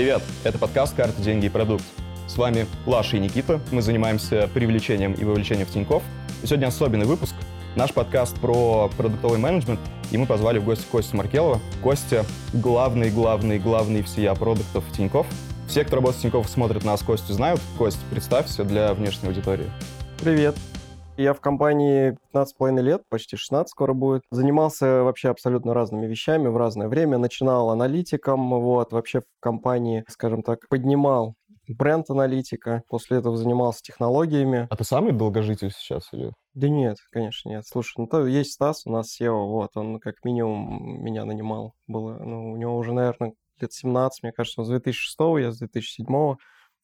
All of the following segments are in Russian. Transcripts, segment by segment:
Привет! Это подкаст «Карты, деньги и продукт». С вами Лаша и Никита. Мы занимаемся привлечением и вовлечением в Тинькофф. И сегодня особенный выпуск. Наш подкаст про продуктовый менеджмент. И мы позвали в гости Костю Маркелова. Костя — главный, главный, главный всея продуктов Тинькофф. Все, кто работает в Тинькофф, смотрят нас, Костю знают. Кость, представься для внешней аудитории. Привет. Я в компании 15,5 лет, почти 16 скоро будет. Занимался вообще абсолютно разными вещами в разное время. Начинал аналитиком, вот, вообще в компании, скажем так, поднимал бренд-аналитика. После этого занимался технологиями. А ты самый долгожитель сейчас или? Да нет, конечно, нет. Слушай, ну то есть Стас у нас SEO, вот, он как минимум меня нанимал. Было, ну, у него уже, наверное, лет 17, мне кажется, он с 2006, я с 2007.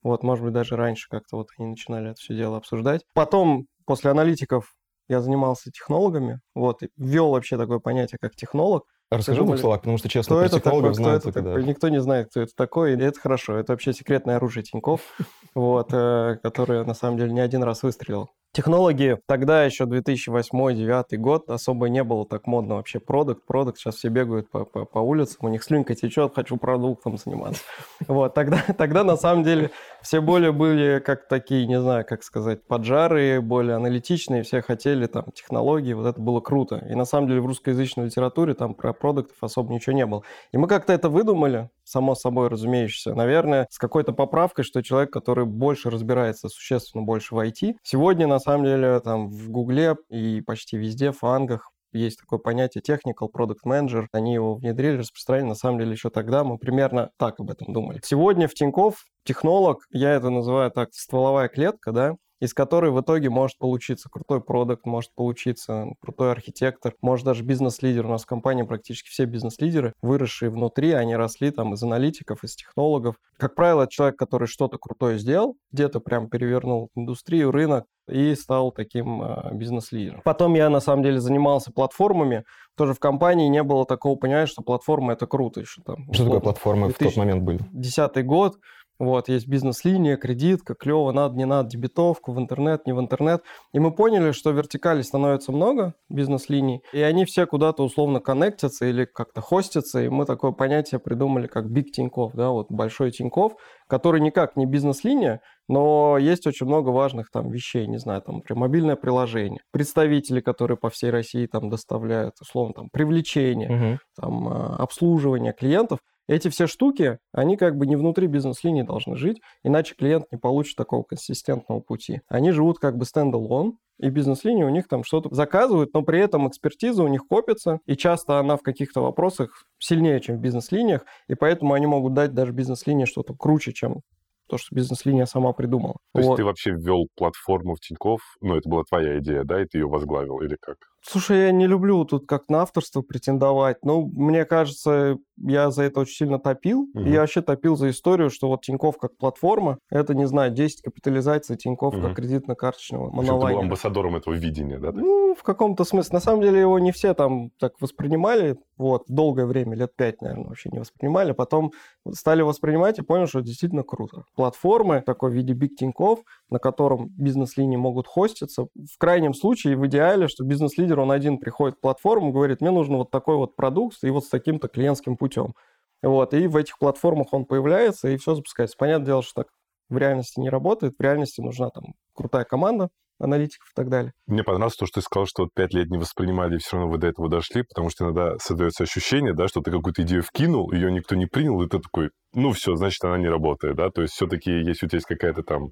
Вот, может быть, даже раньше как-то вот они начинали это все дело обсуждать. Потом после аналитиков я занимался технологами, вот, и ввел вообще такое понятие, как технолог. Расскажи в двух словах, потому что, честно, кто про это технологов такой, знают кто это такой? да. Никто не знает, кто это такой, и это хорошо. Это вообще секретное оружие Тиньков, вот, э, которое, на самом деле, не один раз выстрелил. Технологии тогда еще 2008-2009 год особо не было так модно вообще продукт. Продукт сейчас все бегают по, по, по улицам, у них слюнка течет, хочу продуктом заниматься. Вот, тогда, тогда на самом деле все более были как такие, не знаю, как сказать, поджары, более аналитичные, все хотели там технологии, вот это было круто. И на самом деле в русскоязычной литературе там про продуктов особо ничего не было. И мы как-то это выдумали, само собой разумеющееся. Наверное, с какой-то поправкой, что человек, который больше разбирается, существенно больше в IT. Сегодня, на самом деле, там в Гугле и почти везде, в фангах, есть такое понятие technical product manager. Они его внедрили, распространили. На самом деле еще тогда мы примерно так об этом думали. Сегодня в Тинькофф технолог, я это называю так, стволовая клетка, да, из которой в итоге может получиться крутой продукт, может получиться крутой архитектор, может даже бизнес-лидер. У нас в компании практически все бизнес-лидеры, выросшие внутри, они росли там из аналитиков, из технологов. Как правило, это человек, который что-то крутое сделал, где-то прям перевернул индустрию, рынок, и стал таким э, бизнес-лидером. Потом я, на самом деле, занимался платформами. Тоже в компании не было такого понимания, что платформа – это круто еще там. Что такое условно, платформы в тот момент были? 2010 год, вот, есть бизнес-линия, кредитка, клево, надо, не надо, дебетовку, в интернет, не в интернет. И мы поняли, что вертикалей становится много, бизнес-линий, и они все куда-то условно коннектятся или как-то хостятся, и мы такое понятие придумали, как Big Тиньков, да, вот большой Тиньков, который никак не бизнес-линия, но есть очень много важных там вещей, не знаю, там, например, мобильное приложение, представители, которые по всей России там доставляют, условно, там, привлечение, Мгм. там, а, обслуживание клиентов. Эти все штуки, они как бы не внутри бизнес-линии должны жить, иначе клиент не получит такого консистентного пути. Они живут как бы стендалон, и бизнес-линии у них там что-то заказывают, но при этом экспертиза у них копится, и часто она в каких-то вопросах сильнее, чем в бизнес-линиях, и поэтому они могут дать даже бизнес-линии что-то круче, чем то, что бизнес-линия сама придумала. То есть Вот. ты вообще ввел платформу в Тинькофф, ну, это была твоя идея, да, и ты ее возглавил, или как? Слушай, я не люблю тут как на авторство претендовать. Ну, мне кажется, я за это очень сильно топил. И я вообще топил за историю, что вот Тиньков как платформа, это, не знаю, 10 капитализаций Тиньков Мгм. как кредитно-карточного общем, ты был амбассадором этого видения, да? Ну, в каком-то смысле. На самом деле его не все там так воспринимали. Вот, долгое время, лет пять, наверное, вообще не воспринимали. Потом стали воспринимать и поняли, что это действительно круто. Платформы такой в виде Big Тиньков, на котором бизнес-линии могут хоститься. В крайнем случае, в идеале, что бизнес-лидер, он один приходит в платформу, говорит, мне нужен вот такой вот продукт и вот с таким-то клиентским путем. Вот, и в этих платформах он появляется, и все запускается. Понятное дело, что так в реальности не работает. В реальности нужна там крутая команда аналитиков и так далее. Мне понравилось то, что ты сказал, что вот пять лет не воспринимали, и все равно вы до этого дошли, потому что иногда создается ощущение, да, что ты какую-то идею вкинул, ее никто не принял, и ты такой, ну все, значит, она не работает, да, то есть все-таки, если у тебя есть какая-то там,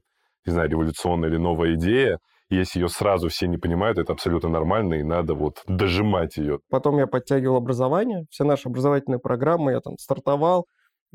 не знаю, революционная или новая идея, если ее сразу все не понимают, это абсолютно нормально, и надо вот дожимать ее. Потом я подтягивал образование, все наши образовательные программы я там стартовал,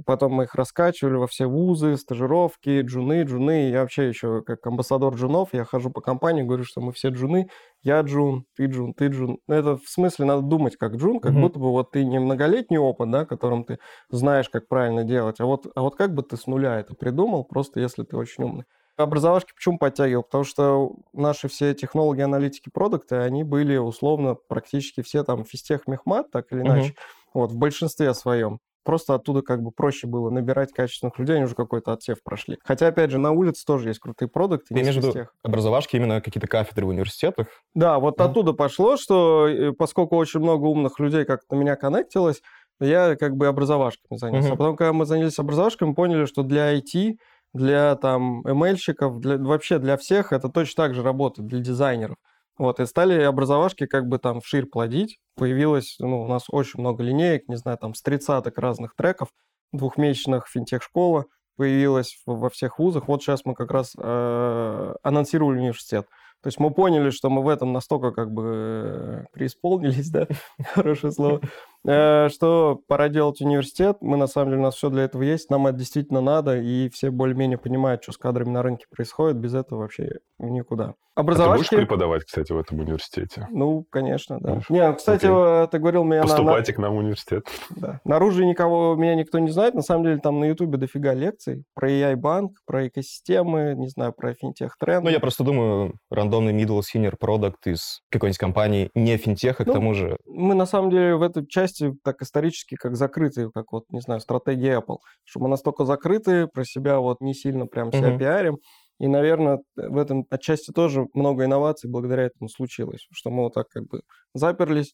потом мы их раскачивали во все вузы, стажировки, джуны, джуны. Я вообще еще как амбассадор джунов, я хожу по компании, говорю, что мы все джуны, я джун, ты джун, ты джун. Ну, Это в смысле надо думать как джун, как Мгм. будто бы вот ты не многолетний опыт, да, которым ты знаешь, как правильно делать, а вот, а вот как бы ты с нуля это придумал, просто если ты очень умный. Образовашки почему подтягивал? Потому что наши все технологии, аналитики, продукты, они были условно практически все там физтех, мехмат, так или иначе, вот, в большинстве своем. Просто оттуда как бы проще было набирать качественных людей, они уже какой-то отсев прошли. Хотя, опять же, на улице тоже есть крутые продукты. Ты имеешь в виду образовашки, именно какие-то кафедры в университетах? Да, вот Мгм. оттуда пошло, что э, поскольку очень много умных людей как-то на меня коннектилось, Я как бы образовашками занялся. Мгм. А потом, когда мы занялись образовашками, поняли, что для IT, для там ML-щиков, для, вообще для всех это точно так же работает, для дизайнеров. Вот, и стали образовашки как бы там вширь плодить. Появилось, ну, у нас очень много линеек, не знаю, там с тридцаток разных треков, двухмесячных финтех-школа появилась во всех вузах. Вот сейчас мы как раз э, анонсировали университет. То есть мы поняли, что мы в этом настолько как бы э, преисполнились, да, хорошее слово, что пора делать университет. Мы, на самом деле, у нас все для этого есть, нам это действительно надо, и все более-менее понимают, что с кадрами на рынке происходит. Без этого вообще никуда. А ты будешь Образовашки... преподавать, кстати, в этом университете? Ну, конечно, да. Будешь? Не, кстати, Окей. э, ты говорил меня на- на, Поступайте к нам в университет. да. Наружу никого, меня никто не знает. На самом деле там на Ютубе дофига лекций про AI-банк, про экосистемы, не знаю, про финтех-тренд. Ну, я просто думаю, рандомный middle senior product из какой-нибудь компании не финтеха, к Ну, тому же. Мы на самом деле в этой части так исторически как закрытые, как вот, не знаю, стратегия Apple, что мы настолько закрыты, про себя вот не сильно прям себя Мгм. пиарим. И, наверное, в этом отчасти тоже много инноваций благодаря этому случилось, что мы вот так как бы заперлись,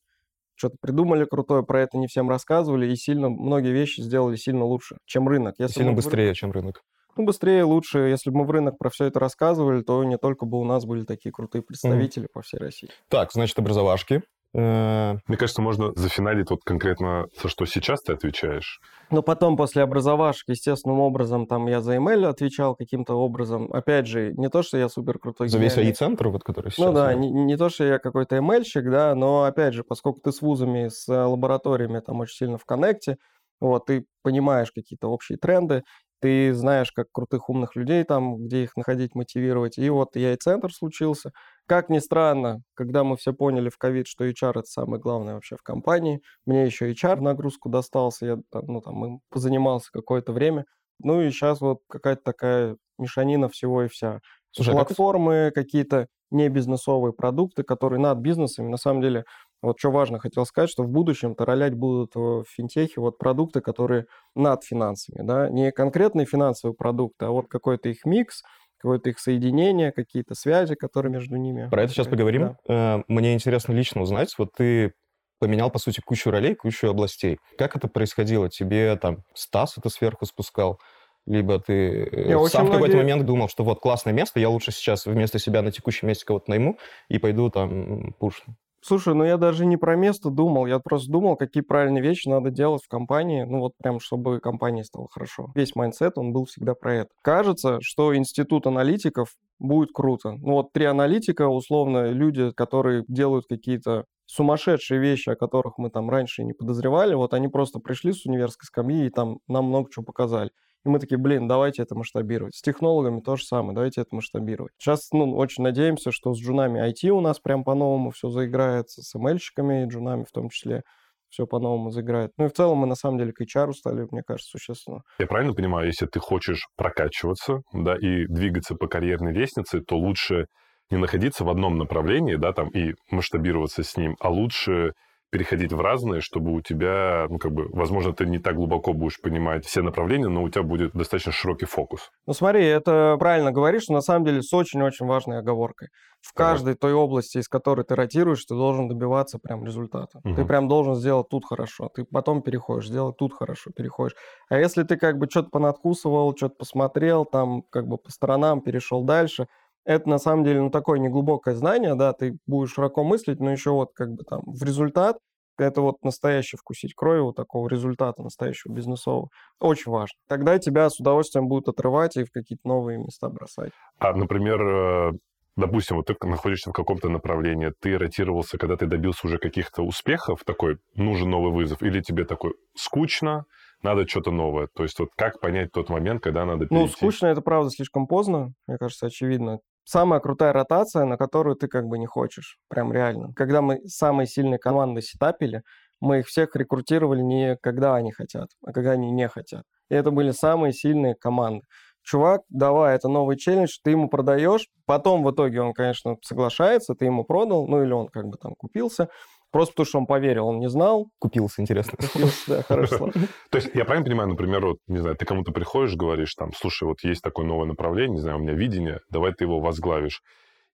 что-то придумали крутое, про это не всем рассказывали, и сильно многие вещи сделали сильно лучше, чем рынок. Если Сильно быстрее, чем рынок. Ну, быстрее, лучше. Если бы мы в рынок про все это рассказывали, то не только бы у нас были такие крутые представители по всей России. Так, значит, образовашки. Э, Мне кажется, можно зафиналить вот конкретно, за что сейчас ты отвечаешь. Но потом, после образовашек, естественным образом, там я за email отвечал каким-то образом. Опять же, не то, что я супер крутой За весь. АИ-центр, вот который сейчас. Ну да, не, не то, что я какой-то ML-щик, да, но опять же, поскольку ты с вузами, с э, лабораториями там очень сильно в коннекте, вот, ты понимаешь какие-то общие тренды, ты знаешь, как крутых умных людей там, где их находить, мотивировать. И вот я и центр случился. Как ни странно, когда мы все поняли в ковид, что HR это самое главное вообще в компании, мне еще HR нагрузку достался, я ну, там, им позанимался какое-то время. Ну и сейчас вот какая-то такая мешанина всего и вся. Слушай, а как Платформы, какие-то не бизнесовые продукты, которые над бизнесами. На самом деле, вот что важно, хотел сказать, что в будущем-то ролять будут в финтехе вот продукты, которые над финансами, да, не конкретные финансовые продукты, а вот какой-то их микс, какое-то их соединение, какие-то связи, которые между ними. Про это сейчас поговорим. Э, Мне интересно лично узнать, вот ты поменял, по сути, кучу ролей, кучу областей. Как это происходило? Тебе там Стас это сверху спускал? Либо ты э, Не, очень сам в какой-то многие- момент думал, что вот классное место, я лучше сейчас вместо себя на текущем месте кого-то найму и пойду там пушну. Слушай, ну я даже не про место думал, я просто думал, какие правильные вещи надо делать в компании, ну вот прям, чтобы компании стало хорошо. Весь mindset, он был всегда про это. Кажется, что институт аналитиков будет круто. Ну вот три аналитика, условно, люди, которые делают какие-то сумасшедшие вещи, о которых мы там раньше не подозревали, вот они просто пришли с универской скамьи и там нам много чего показали. И мы такие, блин, давайте это масштабировать. С технологами то же самое, давайте это масштабировать. Сейчас, ну, очень надеемся, что с джунами IT у нас прям по-новому все заиграется, с ML-щиками и джунами в том числе все по-новому заиграет. Ну и в целом мы на самом деле к HR стали, мне кажется, существенно. Я правильно понимаю, если ты хочешь прокачиваться, да, и двигаться по карьерной лестнице, то лучше не находиться в одном направлении, да, там, и масштабироваться с ним, а лучше переходить в разные, чтобы у тебя, ну, как бы, возможно, ты не так глубоко будешь понимать все направления, но у тебя будет достаточно широкий фокус. Ну смотри, это правильно говоришь, но на самом деле с очень-очень важной оговоркой. В каждой той области, из которой ты ротируешь, ты должен добиваться прям результата. Ты Мгм. прям должен сделать тут хорошо, ты потом переходишь, сделать тут хорошо, переходишь. А если ты как бы что-то понадкусывал, что-то посмотрел, там как бы по сторонам, перешел дальше, это на самом деле ну, такое неглубокое знание, да, ты будешь широко мыслить, но еще вот как бы там в результат, это вот настоящий вкусить крови, вот такого результата настоящего бизнесового. Очень важно. Тогда тебя с удовольствием будут отрывать и в какие-то новые места бросать. А, например, э, допустим, вот ты находишься в каком-то направлении, ты ротировался, когда ты добился уже каких-то успехов, такой, нужен новый вызов, или тебе такой, скучно, надо что-то новое. То есть вот как понять тот момент, когда надо перейти? Ну, скучно это правда слишком поздно, мне кажется, очевидно. Самая крутая ротация, на которую ты как бы не хочешь, прям реально. Когда мы самые сильные команды сетапили, мы их всех рекрутировали не когда они хотят, а когда они не хотят. И это были самые сильные команды. Чувак, давай, это новый челлендж, ты ему продаешь, потом в итоге он, конечно, соглашается, ты ему продал, ну или он как бы там купился, просто потому что он поверил, он не знал, Купился, интересно. купился, да, хорошо слово. То есть я правильно понимаю, например, вот, не знаю, ты кому-то приходишь, говоришь там, слушай, вот есть такое новое направление, не знаю, у меня видение, давай ты его возглавишь.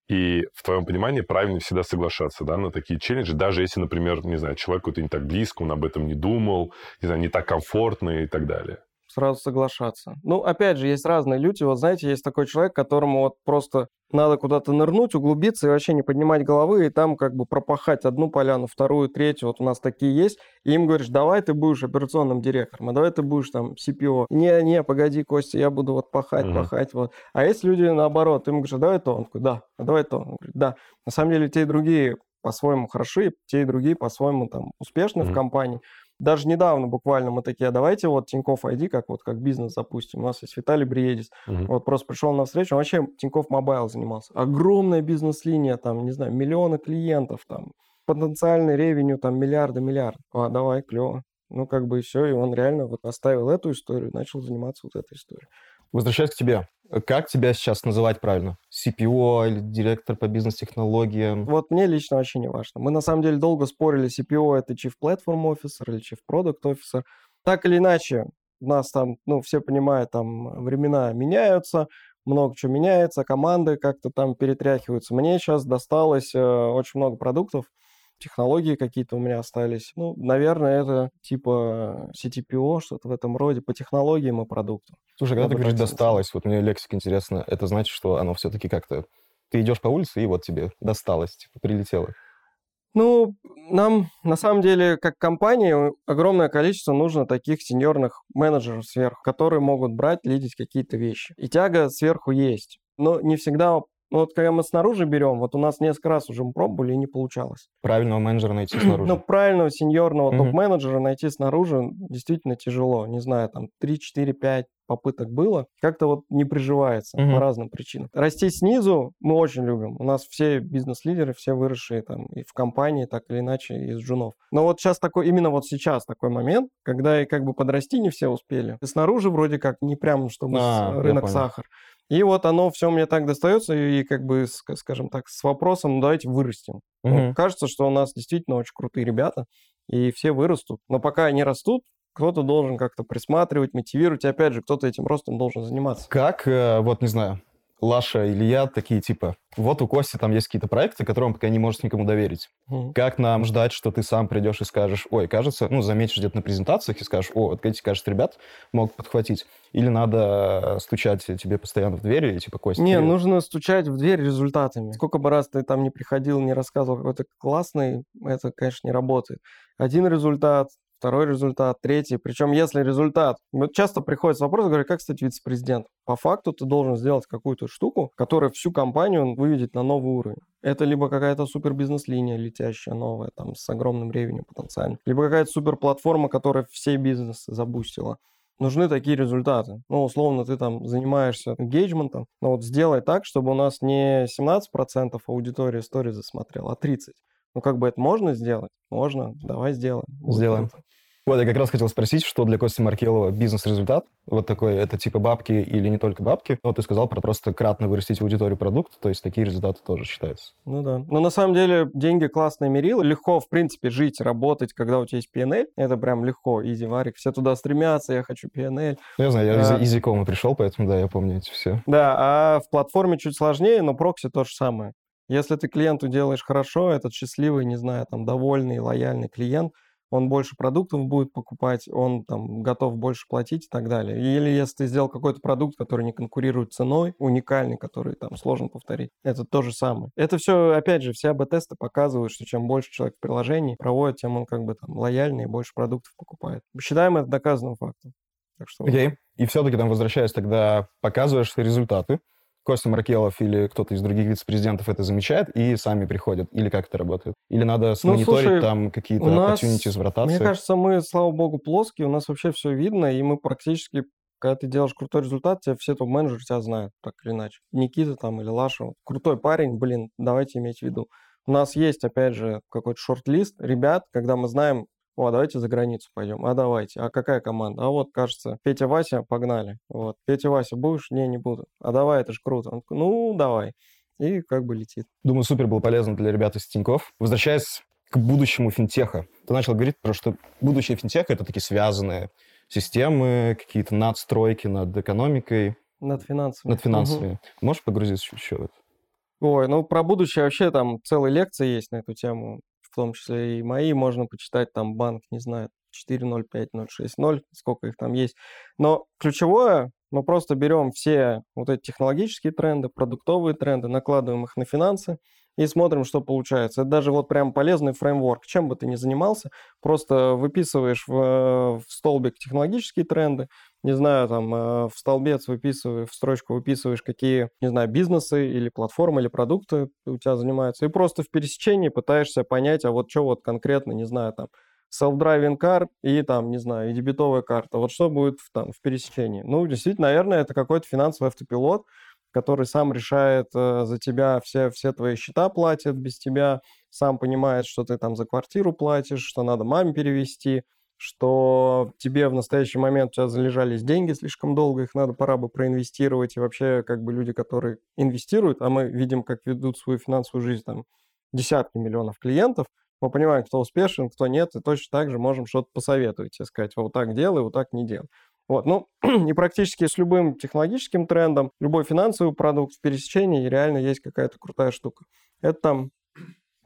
И в твоем понимании правильно всегда соглашаться да, на такие челленджи, даже если, например, не знаю, человеку это не так близко, он об этом не думал, не знаю, не так комфортно и так далее сразу соглашаться. Ну, опять же, есть разные люди. Вот знаете, есть такой человек, которому вот просто надо куда-то нырнуть, углубиться и вообще не поднимать головы, и там как бы пропахать одну поляну, вторую, третью. Вот у нас такие есть. И им говоришь, давай ты будешь операционным директором, а давай ты будешь там CPO. Не, не, погоди, Костя, я буду вот пахать, uh-huh. пахать. Вот. А есть люди наоборот, им говоришь, а давай то. Он такой, да, а давай то. Он говорит, да. На самом деле те и другие по-своему хороши, те и другие по-своему там успешны uh-huh. в компании даже недавно буквально мы такие, а давайте вот Тинькофф ID, как вот как бизнес запустим. У нас есть Виталий Бриедис. Угу. Вот просто пришел на встречу, он вообще Тинькофф Мобайл занимался. Огромная бизнес-линия, там, не знаю, миллионы клиентов, там, потенциальный revenue, там, миллиарды, миллиард. А, давай, клево. Ну, как бы и все, и он реально вот оставил эту историю, начал заниматься вот этой историей. Возвращаясь к тебе, как тебя сейчас называть правильно? CPO или директор по бизнес-технологиям? Вот мне лично вообще не важно. Мы на самом деле долго спорили, CPO это Chief Platform Officer или Chief Product Officer. Так или иначе, нас там, ну, все понимают, там времена меняются, много чего меняется, команды как-то там перетряхиваются. Мне сейчас досталось э, очень много продуктов, технологии какие-то у меня остались. Ну, наверное, это типа CTPO, что-то в этом роде, по технологиям и продукту. Слушай, когда ты говоришь «досталось», вот мне лексика интересно, это значит, что оно все-таки как-то... Ты идешь по улице, и вот тебе досталось, типа, прилетело. Ну, нам на самом деле, как компании, огромное количество нужно таких сеньорных менеджеров сверху, которые могут брать, лидить какие-то вещи. И тяга сверху есть. Но не всегда ну, вот когда мы снаружи берем, вот у нас несколько раз уже мы пробовали и не получалось. Правильного менеджера найти снаружи. Ну, правильного сеньорного топ-менеджера найти снаружи действительно тяжело. Не знаю, там 3, 4, 5 попыток было, как-то вот не приживается по разным причинам. Расти снизу мы очень любим. У нас все бизнес-лидеры, все выросшие там и в компании, так или иначе, из джунов. Но вот сейчас такой, именно вот сейчас такой момент, когда и как бы подрасти не все успели. И снаружи вроде как не прям, чтобы а, рынок сахар. И вот оно все мне так достается, и как бы, скажем так, с вопросом, давайте вырастем. Угу. Ну, кажется, что у нас действительно очень крутые ребята, и все вырастут. Но пока они растут, кто-то должен как-то присматривать, мотивировать, и опять же, кто-то этим ростом должен заниматься. Как, э, вот не знаю, Лаша или я такие типа, вот у Кости там есть какие-то проекты, которые он пока не может никому доверить. Mm. Как нам ждать, что ты сам придешь и скажешь, ой, кажется, ну, заметишь где-то на презентациях и скажешь, о, вот эти, кажется, ребят могут подхватить. Или надо стучать тебе постоянно в двери, типа, Костя? Не, нужно стучать в дверь результатами. Сколько бы раз ты там не приходил, не рассказывал какой-то классный, это, конечно, не работает. Один результат, второй результат, третий. Причем, если результат... Вот часто приходит вопрос, говорю, как стать вице-президентом? По факту ты должен сделать какую-то штуку, которая всю компанию выведет на новый уровень. Это либо какая-то супер бизнес-линия летящая новая, там, с огромным ревенем потенциально, либо какая-то супер платформа, которая все бизнесы забустила нужны такие результаты. Ну, условно, ты там занимаешься engagement, но вот сделай так, чтобы у нас не 17% аудитории истории засмотрела, а 30%. Ну, как бы это можно сделать? Можно. Давай сделаем. Сделаем. Вот вот, я как раз хотел спросить, что для Кости Маркелова бизнес-результат, вот такой, это типа бабки или не только бабки. Вот ты сказал про просто кратно вырастить аудиторию продукта, то есть такие результаты тоже считаются. Ну да. Но на самом деле деньги классные мерило. Легко, в принципе, жить, работать, когда у тебя есть PNL. Это прям легко, изи варик. Все туда стремятся, я хочу PNL. Я знаю, я а... из EasyCom пришел, поэтому да, я помню эти все. Да, а в платформе чуть сложнее, но прокси то же самое. Если ты клиенту делаешь хорошо, этот счастливый, не знаю, там, довольный, лояльный клиент – он больше продуктов будет покупать, он там готов больше платить и так далее. Или если ты сделал какой-то продукт, который не конкурирует ценой, уникальный, который там сложно повторить, это то же самое. Это все, опять же, все АБ-тесты показывают, что чем больше человек в приложении проводит, тем он как бы там лояльнее больше продуктов покупает. Считаем это доказанным фактом. Так что... Окей. Okay. И все-таки там возвращаясь, тогда показываешь результаты, Костя Маркелов или кто-то из других вице-президентов это замечает и сами приходят? Или как это работает? Или надо ну, смониторить ну, слушай, там какие-то opportunities в ротации? Мне кажется, мы, слава богу, плоские, у нас вообще все видно, и мы практически когда ты делаешь крутой результат, тебе все топ-менеджеры тебя знают, так или иначе. Никита там или Лаша, крутой парень, блин, давайте иметь в виду. У нас есть, опять же, какой-то шорт-лист ребят, когда мы знаем, о, давайте за границу пойдем. А давайте. А какая команда? А вот, кажется, Петя, Вася, погнали. Вот. Петя, Вася, будешь? Не, не буду. А давай, это же круто. Он такой, ну, давай. И как бы летит. Думаю, супер было полезно для ребят из Тинькофф. Возвращаясь к будущему финтеха. Ты начал говорить про что будущее финтеха — это такие связанные системы, какие-то надстройки над экономикой. Над финансами. Над финансами. Угу. Можешь погрузиться еще в это? Ой, ну про будущее вообще там целые лекции есть на эту тему, в том числе и мои, можно почитать там банк, не знаю, 4.0, 5.0, 6.0, сколько их там есть. Но ключевое, мы просто берем все вот эти технологические тренды, продуктовые тренды, накладываем их на финансы и смотрим, что получается. Это даже вот прям полезный фреймворк. Чем бы ты ни занимался, просто выписываешь в, в столбик технологические тренды, не знаю, там э, в столбец выписываешь, в строчку выписываешь, какие, не знаю, бизнесы или платформы, или продукты у тебя занимаются, и просто в пересечении пытаешься понять, а вот что вот конкретно, не знаю, там, self-driving car и там, не знаю, и дебетовая карта. Вот что будет в, там в пересечении? Ну, действительно, наверное, это какой-то финансовый автопилот, который сам решает э, за тебя все, все твои счета платит без тебя, сам понимает, что ты там за квартиру платишь, что надо маме перевести, что тебе в настоящий момент тебя залежались деньги слишком долго, их надо пора бы проинвестировать. И вообще, как бы люди, которые инвестируют, а мы видим, как ведут свою финансовую жизнь там десятки миллионов клиентов, мы понимаем, кто успешен, кто нет, и точно так же можем что-то посоветовать, и сказать, вот так делай, вот так не делай. Вот, ну, и практически с любым технологическим трендом, любой финансовый продукт в пересечении реально есть какая-то крутая штука. Это там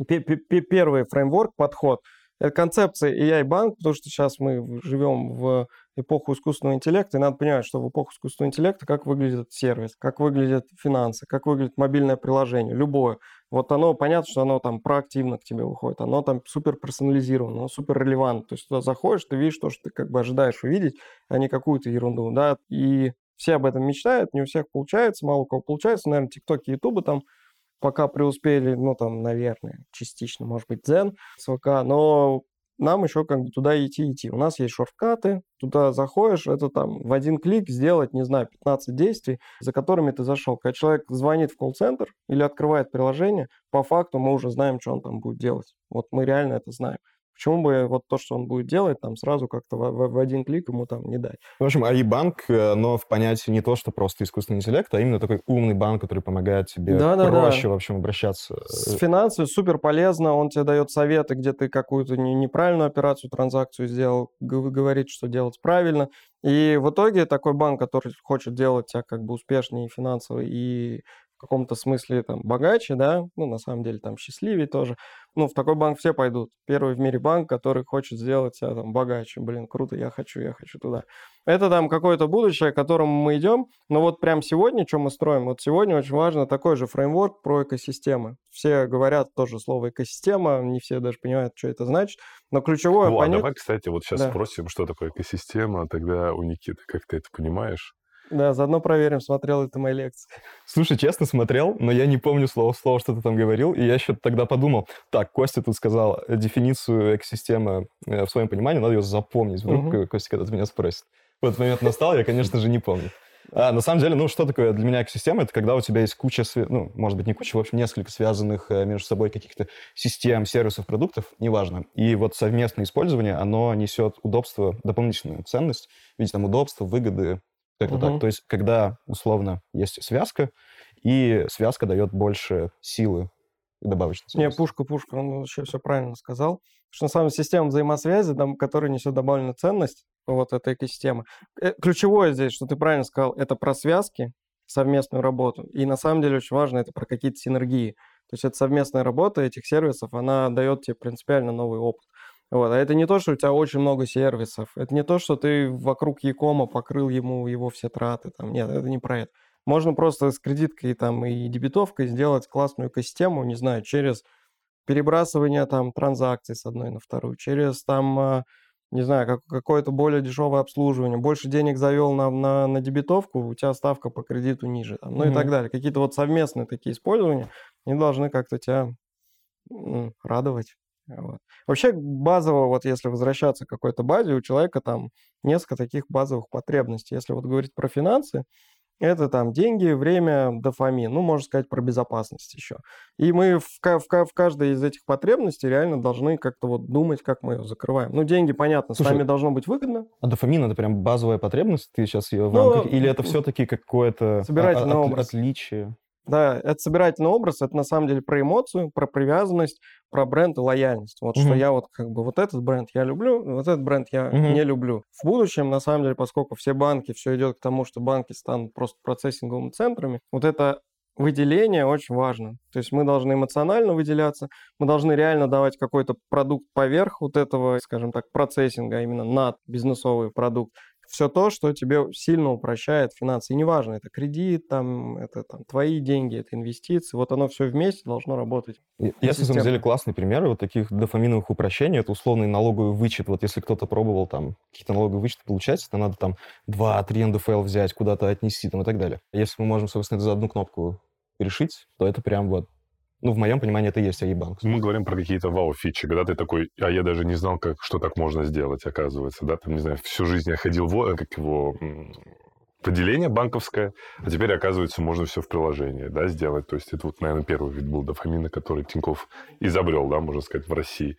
первый фреймворк, подход – это концепция AI-банк, потому что сейчас мы живем в эпоху искусственного интеллекта, и надо понимать, что в эпоху искусственного интеллекта как выглядит сервис, как выглядят финансы, как выглядит мобильное приложение, любое. Вот оно, понятно, что оно там проактивно к тебе выходит, оно там супер персонализировано, оно супер релевантно. То есть туда заходишь, ты видишь то, что ты как бы ожидаешь увидеть, а не какую-то ерунду, да, и все об этом мечтают, не у всех получается, мало у кого получается, наверное, ТикТоки, Ютубы там пока преуспели, ну, там, наверное, частично, может быть, Zen, СВК, но нам еще как бы туда идти идти. У нас есть шорткаты, туда заходишь, это там в один клик сделать, не знаю, 15 действий, за которыми ты зашел. Когда человек звонит в колл-центр или открывает приложение, по факту мы уже знаем, что он там будет делать. Вот мы реально это знаем. Почему бы вот то, что он будет делать, там сразу как-то в, в, в один клик ему там не дать? В общем, АИ-банк, э, но в понятии не то, что просто искусственный интеллект, а именно такой умный банк, который помогает тебе да, да, проще, да. в общем, обращаться. С финансами супер полезно, он тебе дает советы, где ты какую-то не, неправильную операцию, транзакцию сделал, говорит, что делать правильно. И в итоге такой банк, который хочет делать тебя как бы успешнее финансово и в каком-то смысле там богаче, да, ну, на самом деле там счастливее тоже. Ну, в такой банк все пойдут. Первый в мире банк, который хочет сделать себя там богаче. Блин, круто, я хочу, я хочу туда. Это там какое-то будущее, к которому мы идем. Но вот прямо сегодня, что мы строим? Вот сегодня очень важно такой же фреймворк про экосистемы. Все говорят тоже слово экосистема, не все даже понимают, что это значит. Но ключевое ну, понять... а давай, кстати, вот сейчас да. спросим, что такое экосистема, тогда у Никиты, как ты это понимаешь? Да, заодно проверим, смотрел ли ты мои лекции. Слушай, честно смотрел, но я не помню слово в слово, что ты там говорил, и я еще тогда подумал, так, Костя тут сказал дефиницию экосистемы э, в своем понимании, надо ее запомнить, вдруг угу. Костя когда-то меня спросит. В этот момент настал, я, конечно же, не помню. А, на самом деле, ну, что такое для меня экосистема? Это когда у тебя есть куча, ну, может быть, не куча, в общем, несколько связанных э, между собой каких-то систем, сервисов, продуктов, неважно. И вот совместное использование, оно несет удобство, дополнительную ценность, в виде там удобства, выгоды, как-то угу. так. То есть, когда, условно, есть связка, и связка дает больше силы и добавочной Не, пушка, пушка, он вообще все правильно сказал. Что на самом деле система взаимосвязи, там, которая несет добавленную ценность, вот эта экосистема. Э, ключевое здесь, что ты правильно сказал, это про связки, совместную работу. И на самом деле очень важно это про какие-то синергии. То есть это совместная работа этих сервисов, она дает тебе принципиально новый опыт. Вот. А это не то, что у тебя очень много сервисов. Это не то, что ты вокруг Якома покрыл ему его все траты. Там. Нет, это не про это. Можно просто с кредиткой там, и дебетовкой сделать классную экосистему, не знаю, через перебрасывание там транзакций с одной на вторую, через там, а, не знаю, как, какое-то более дешевое обслуживание, больше денег завел на, на, на дебетовку, у тебя ставка по кредиту ниже, там, ну mm-hmm. и так далее. Какие-то вот совместные такие использования, они должны как-то тебя радовать. Вот. Вообще базово, вот если возвращаться к какой-то базе, у человека там несколько таких базовых потребностей. Если вот говорить про финансы, это там деньги, время, дофамин. Ну, можно сказать про безопасность еще. И мы в, в, в каждой из этих потребностей реально должны как-то вот думать, как мы ее закрываем. Ну, деньги, понятно, Слушай, с нами должно быть выгодно. А дофамин это прям базовая потребность? Ты сейчас ее в ну, рамках... Или это все-таки какое-то от, отличие? Да, это собирательный образ, это на самом деле про эмоцию, про привязанность, про бренд и лояльность. Вот mm-hmm. что я вот как бы вот этот бренд я люблю, вот этот бренд я mm-hmm. не люблю. В будущем, на самом деле, поскольку все банки, все идет к тому, что банки станут просто процессинговыми центрами, вот это выделение очень важно. То есть мы должны эмоционально выделяться, мы должны реально давать какой-то продукт поверх вот этого, скажем так, процессинга, а именно над бизнесовый продукт все то, что тебе сильно упрощает финансы. И неважно, это кредит, там, это там, твои деньги, это инвестиции, вот оно все вместе должно работать. Я, на самом деле, классный пример вот таких дофаминовых упрощений, это условный налоговый вычет. Вот если кто-то пробовал там какие-то налоговые вычеты получать, то надо там 2-3 НДФЛ взять, куда-то отнести там и так далее. Если мы можем, собственно, это за одну кнопку решить, то это прям вот ну, в моем понимании, это и есть АИ-банк. Мы говорим про какие-то вау-фичи, когда ты такой, а я даже не знал, как, что так можно сделать, оказывается, да, там, не знаю, всю жизнь я ходил в, как его, поделение банковское, а теперь, оказывается, можно все в приложении, да, сделать. То есть это вот, наверное, первый вид был дофамина, который Тиньков изобрел, да, можно сказать, в России.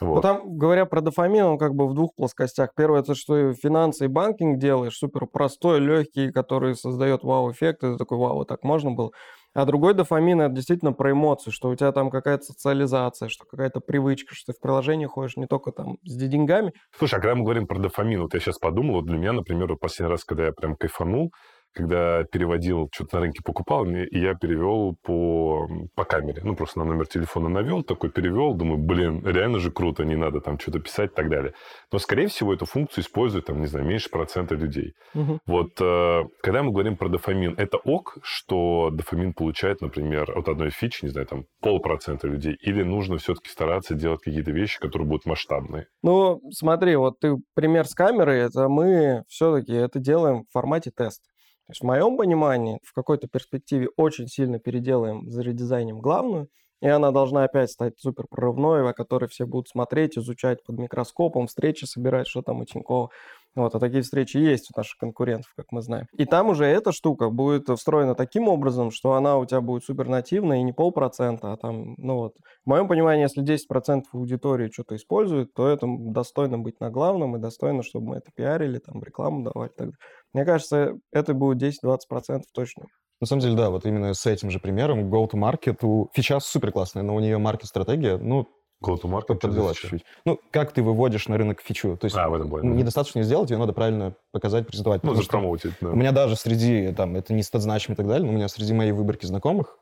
Вот. Ну, там, говоря про дофамин, он как бы в двух плоскостях. Первое, это что финансы и банкинг делаешь, супер простой, легкий, который создает вау-эффект. Это такой, вау, так можно было. А другой дофамин это действительно про эмоции, что у тебя там какая-то социализация, что какая-то привычка, что ты в приложении ходишь не только там с деньгами. Слушай, а когда мы говорим про дофамин, вот я сейчас подумал, вот для меня, например, вот последний раз, когда я прям кайфанул, когда переводил, что-то на рынке покупал, и я перевел по, по камере. Ну, просто на номер телефона навел, такой перевел, думаю, блин, реально же круто, не надо там что-то писать и так далее. Но, скорее всего, эту функцию используют, там, не знаю, меньше процента людей. Угу. Вот э, когда мы говорим про дофамин, это ок, что дофамин получает, например, от одной фичи, не знаю, там, полпроцента людей, или нужно все-таки стараться делать какие-то вещи, которые будут масштабные? Ну, смотри, вот ты пример с камерой, это мы все-таки это делаем в формате тест. То есть в моем понимании в какой-то перспективе очень сильно переделаем, заредизайнем главную, и она должна опять стать супер прорывной, о которой все будут смотреть, изучать под микроскопом, встречи собирать, что там у Тинькова. Вот, а такие встречи есть у наших конкурентов, как мы знаем. И там уже эта штука будет встроена таким образом, что она у тебя будет супер нативная и не полпроцента, а там, ну вот. В моем понимании, если 10% аудитории что-то использует, то это достойно быть на главном и достойно, чтобы мы это пиарили, там, рекламу давали. Так. Мне кажется, это будет 10-20% точно. На самом деле, да, вот именно с этим же примером go-to-market у фича супер классная, но у нее маркет-стратегия, ну, Go-to-market подвела чуть-чуть. Ну, как ты выводишь на рынок фичу? То есть а, в этом плане. недостаточно сделать, ее надо правильно показать, презентовать. Ну, запромоутить, да. У меня даже среди, там, это не статзначим и так далее, но у меня среди моей выборки знакомых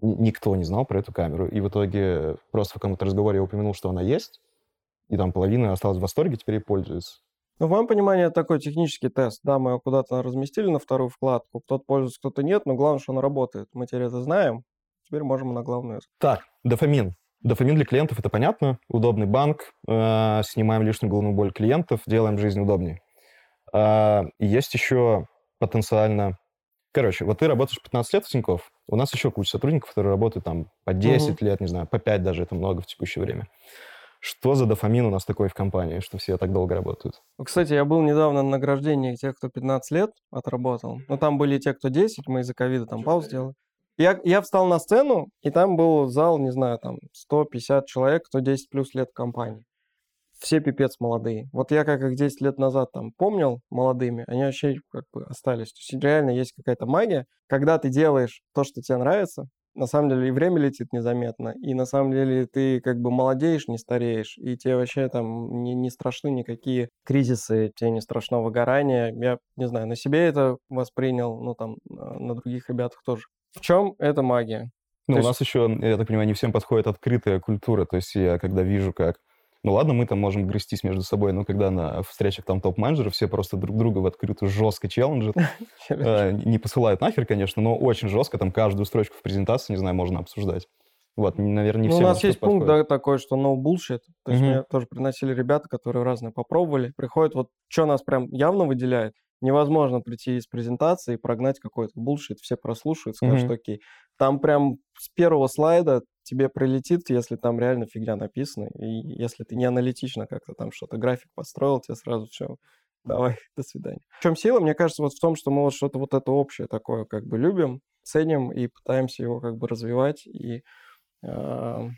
никто не знал про эту камеру. И в итоге просто в каком-то разговоре я упомянул, что она есть, и там половина осталась в восторге, теперь и пользуется. Ну, в моем понимании, это такой технический тест. Да, мы его куда-то разместили на вторую вкладку, кто-то пользуется, кто-то нет, но главное, что он работает. Мы теперь это знаем, теперь можем на главную. Так, дофамин. Дофамин для клиентов это понятно, удобный банк, э, снимаем лишнюю головную боль клиентов, делаем жизнь удобнее. Э, есть еще потенциально... Короче, вот ты работаешь 15 лет в Тинькофф, у нас еще куча сотрудников, которые работают там по 10 угу. лет, не знаю, по 5 даже, это много в текущее время. Что за дофамин у нас такой в компании, что все так долго работают? Кстати, я был недавно на награждении тех, кто 15 лет отработал. Но там были те, кто 10, мы из-за ковида там пауз сделали. Я, я встал на сцену, и там был зал, не знаю, там 150 человек, кто 10 плюс лет в компании. Все пипец молодые. Вот я как их 10 лет назад там помнил молодыми, они вообще как бы остались. То есть реально есть какая-то магия. Когда ты делаешь то, что тебе нравится, на самом деле и время летит незаметно, и на самом деле ты как бы молодеешь, не стареешь, и тебе вообще там не, не страшны никакие кризисы, тебе не страшно выгорание. Я, не знаю, на себе это воспринял, ну там на других ребятах тоже. В чем эта магия? Ну, то у есть... нас еще, я так понимаю, не всем подходит открытая культура. То есть я когда вижу, как... Ну ладно, мы там можем грестись между собой, но когда на встречах там топ-менеджеров все просто друг друга в открытую жестко челленджат, э, не посылают нахер, конечно, но очень жестко, там каждую строчку в презентации, не знаю, можно обсуждать. Вот, наверное, не ну, все. У нас есть пункт да, такой, что no bullshit. То есть мне тоже приносили ребята, которые разные попробовали. Приходят, вот что нас прям явно выделяет, невозможно прийти из презентации и прогнать какой-то булшит, все прослушают, скажут, mm-hmm. окей. Там прям с первого слайда тебе прилетит, если там реально фигня написана, и если ты не аналитично как-то там что-то график построил, тебе сразу все, давай, до свидания. В чем сила? Мне кажется, вот в том, что мы вот что-то вот это общее такое как бы любим, ценим и пытаемся его как бы развивать, и э,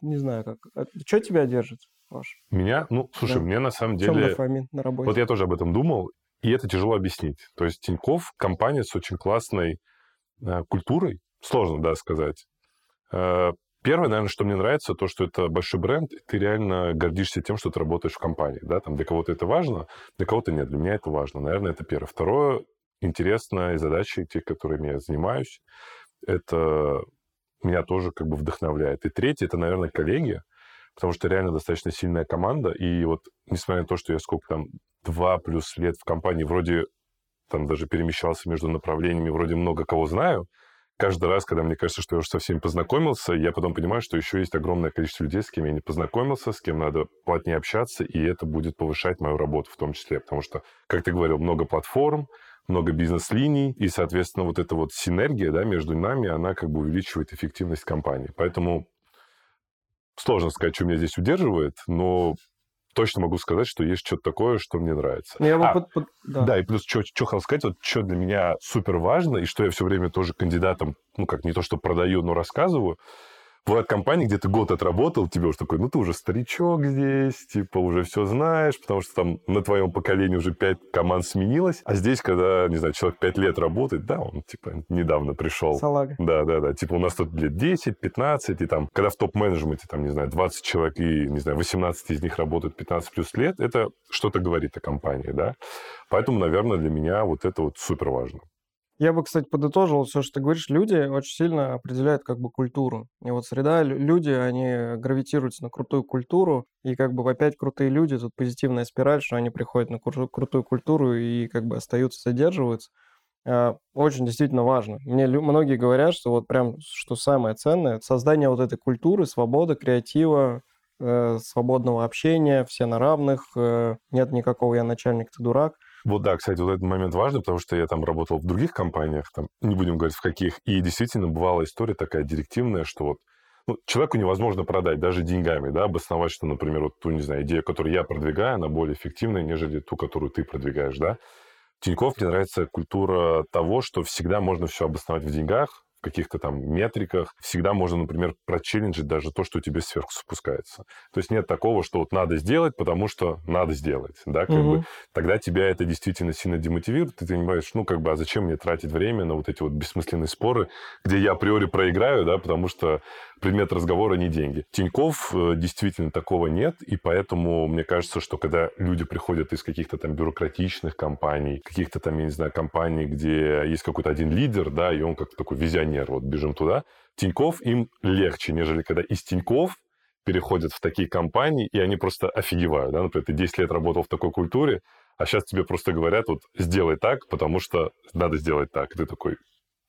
не знаю, как... А что тебя держит? ваш? Меня? Ну, слушай, да. мне на самом деле... В чем дофамин на работе? Вот я тоже об этом думал, и это тяжело объяснить. То есть Тиньков компания с очень классной э, культурой, сложно, да, сказать. Э, первое, наверное, что мне нравится, то, что это большой бренд, и ты реально гордишься тем, что ты работаешь в компании, да, там для кого-то это важно, для кого-то нет, для меня это важно, наверное, это первое. Второе, интересная задача, те, которыми я занимаюсь. Это меня тоже как бы вдохновляет. И третье, это, наверное, коллеги, потому что реально достаточно сильная команда. И вот, несмотря на то, что я сколько там, два плюс лет в компании, вроде там даже перемещался между направлениями, вроде много кого знаю, каждый раз, когда мне кажется, что я уже со всеми познакомился, я потом понимаю, что еще есть огромное количество людей, с кем я не познакомился, с кем надо плотнее общаться, и это будет повышать мою работу в том числе. Потому что, как ты говорил, много платформ, много бизнес-линий, и, соответственно, вот эта вот синергия да, между нами, она как бы увеличивает эффективность компании. Поэтому сложно сказать, что меня здесь удерживает, но точно могу сказать, что есть что-то такое, что мне нравится. Ну, я а, под, под, да. да, и плюс, что, что хотел сказать, вот что для меня супер важно, и что я все время тоже кандидатам, ну, как не то, что продаю, но рассказываю, Бывают компании, где ты год отработал, тебе уже такой, ну ты уже старичок здесь, типа уже все знаешь, потому что там на твоем поколении уже пять команд сменилось. А здесь, когда, не знаю, человек пять лет работает, да, он типа недавно пришел. Салага. Да, да, да. Типа у нас тут лет 10, 15, и там, когда в топ-менеджменте, там, не знаю, 20 человек и, не знаю, 18 из них работают 15 плюс лет, это что-то говорит о компании, да. Поэтому, наверное, для меня вот это вот супер важно. Я бы, кстати, подытожил все, что ты говоришь. Люди очень сильно определяют как бы культуру. И вот среда, люди, они гравитируются на крутую культуру, и как бы опять крутые люди, тут позитивная спираль, что они приходят на кру- крутую культуру и как бы остаются, задерживаются. А, очень действительно важно. Мне многие говорят, что вот прям, что самое ценное, создание вот этой культуры, свободы, креатива, э, свободного общения, все на равных, э, нет никакого «я начальник, ты дурак». Вот да, кстати, вот этот момент важный, потому что я там работал в других компаниях, там, не будем говорить в каких, и действительно бывала история такая директивная, что вот ну, человеку невозможно продать даже деньгами, да, обосновать, что, например, вот ту, не знаю, идею, которую я продвигаю, она более эффективная, нежели ту, которую ты продвигаешь, да. Тинькофф мне нравится культура того, что всегда можно все обосновать в деньгах, каких-то там метриках. Всегда можно, например, прочелленджить даже то, что тебе сверху спускается. То есть нет такого, что вот надо сделать, потому что надо сделать. Да, как угу. бы, тогда тебя это действительно сильно демотивирует, и ты понимаешь, ну, как бы, а зачем мне тратить время на вот эти вот бессмысленные споры, где я априори проиграю, да, потому что предмет разговора не деньги. Тиньков э, действительно такого нет, и поэтому мне кажется, что когда люди приходят из каких-то там бюрократичных компаний, каких-то там, я не знаю, компаний, где есть какой-то один лидер, да, и он как такой визионер, вот бежим туда, Тиньков им легче, нежели когда из Тиньков переходят в такие компании, и они просто офигевают, да, например, ты 10 лет работал в такой культуре, а сейчас тебе просто говорят, вот, сделай так, потому что надо сделать так. И ты такой,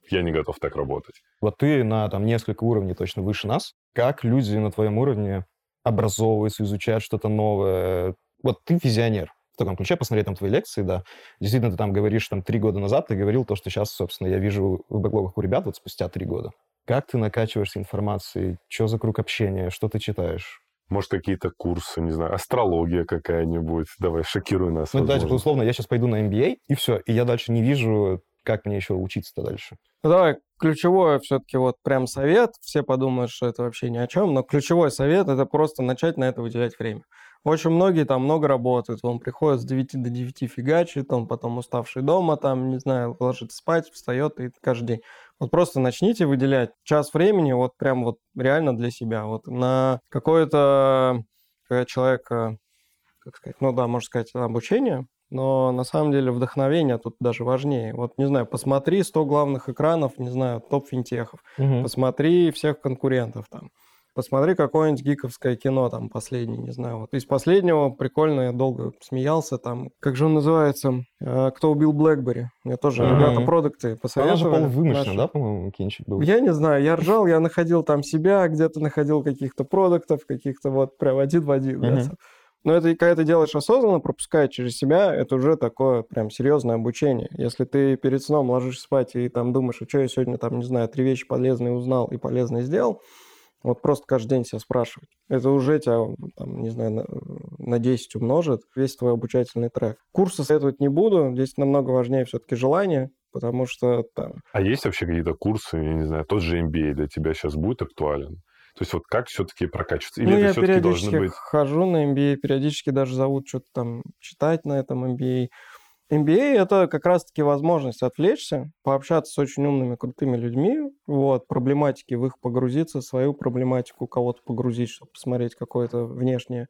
я не готов так работать. Вот ты на там несколько уровней точно выше нас. Как люди на твоем уровне образовываются, изучают что-то новое? Вот ты визионер. В таком ключе посмотреть там твои лекции, да. Действительно, ты там говоришь, там, три года назад ты говорил то, что сейчас, собственно, я вижу в бэклогах у ребят вот спустя три года. Как ты накачиваешься информацией? Что за круг общения? Что ты читаешь? Может, какие-то курсы, не знаю, астрология какая-нибудь. Давай, шокируй нас. Ну, да, типа, условно, я сейчас пойду на MBA, и все, и я дальше не вижу как мне еще учиться-то дальше? Ну, давай, ключевой все-таки вот прям совет. Все подумают, что это вообще ни о чем, но ключевой совет – это просто начать на это выделять время. Очень многие там много работают, он приходит с 9 до 9 фигачит, он потом уставший дома, там, не знаю, ложится спать, встает и каждый день. Вот просто начните выделять час времени вот прям вот реально для себя. Вот на какое-то, когда человек, э, как сказать, ну да, можно сказать, обучение, но на самом деле вдохновение тут даже важнее. Вот, не знаю, посмотри 100 главных экранов, не знаю, топ-финтехов, угу. посмотри всех конкурентов там, посмотри какое-нибудь гиковское кино там последнее, не знаю. Вот из последнего прикольно, я долго смеялся там, как же он называется, э, кто убил Блэкбери. Мне тоже mm ребята продукты посоветовали. Она же, вымышленно, да, по-моему, кинчик был? Я не знаю, я ржал, я находил там себя, где-то находил каких-то продуктов, каких-то вот прям один в один. Mm-hmm. Да, но это когда ты делаешь осознанно, пропуская через себя, это уже такое прям серьезное обучение. Если ты перед сном ложишься спать и там думаешь, а что я сегодня там, не знаю, три вещи полезные узнал и полезные сделал, вот просто каждый день себя спрашивать. Это уже тебя, там, не знаю, на, на 10 умножит весь твой обучательный трек. Курсы советовать не буду. Здесь намного важнее все-таки желание, потому что там... А есть вообще какие-то курсы, я не знаю, тот же MBA для тебя сейчас будет актуален? То есть вот как все-таки прокачиваться? Или ну, это я все-таки должны быть... хожу на MBA, периодически даже зовут что-то там читать на этом MBA. MBA – это как раз-таки возможность отвлечься, пообщаться с очень умными, крутыми людьми, вот, проблематики в их погрузиться, свою проблематику кого-то погрузить, чтобы посмотреть какое-то внешнее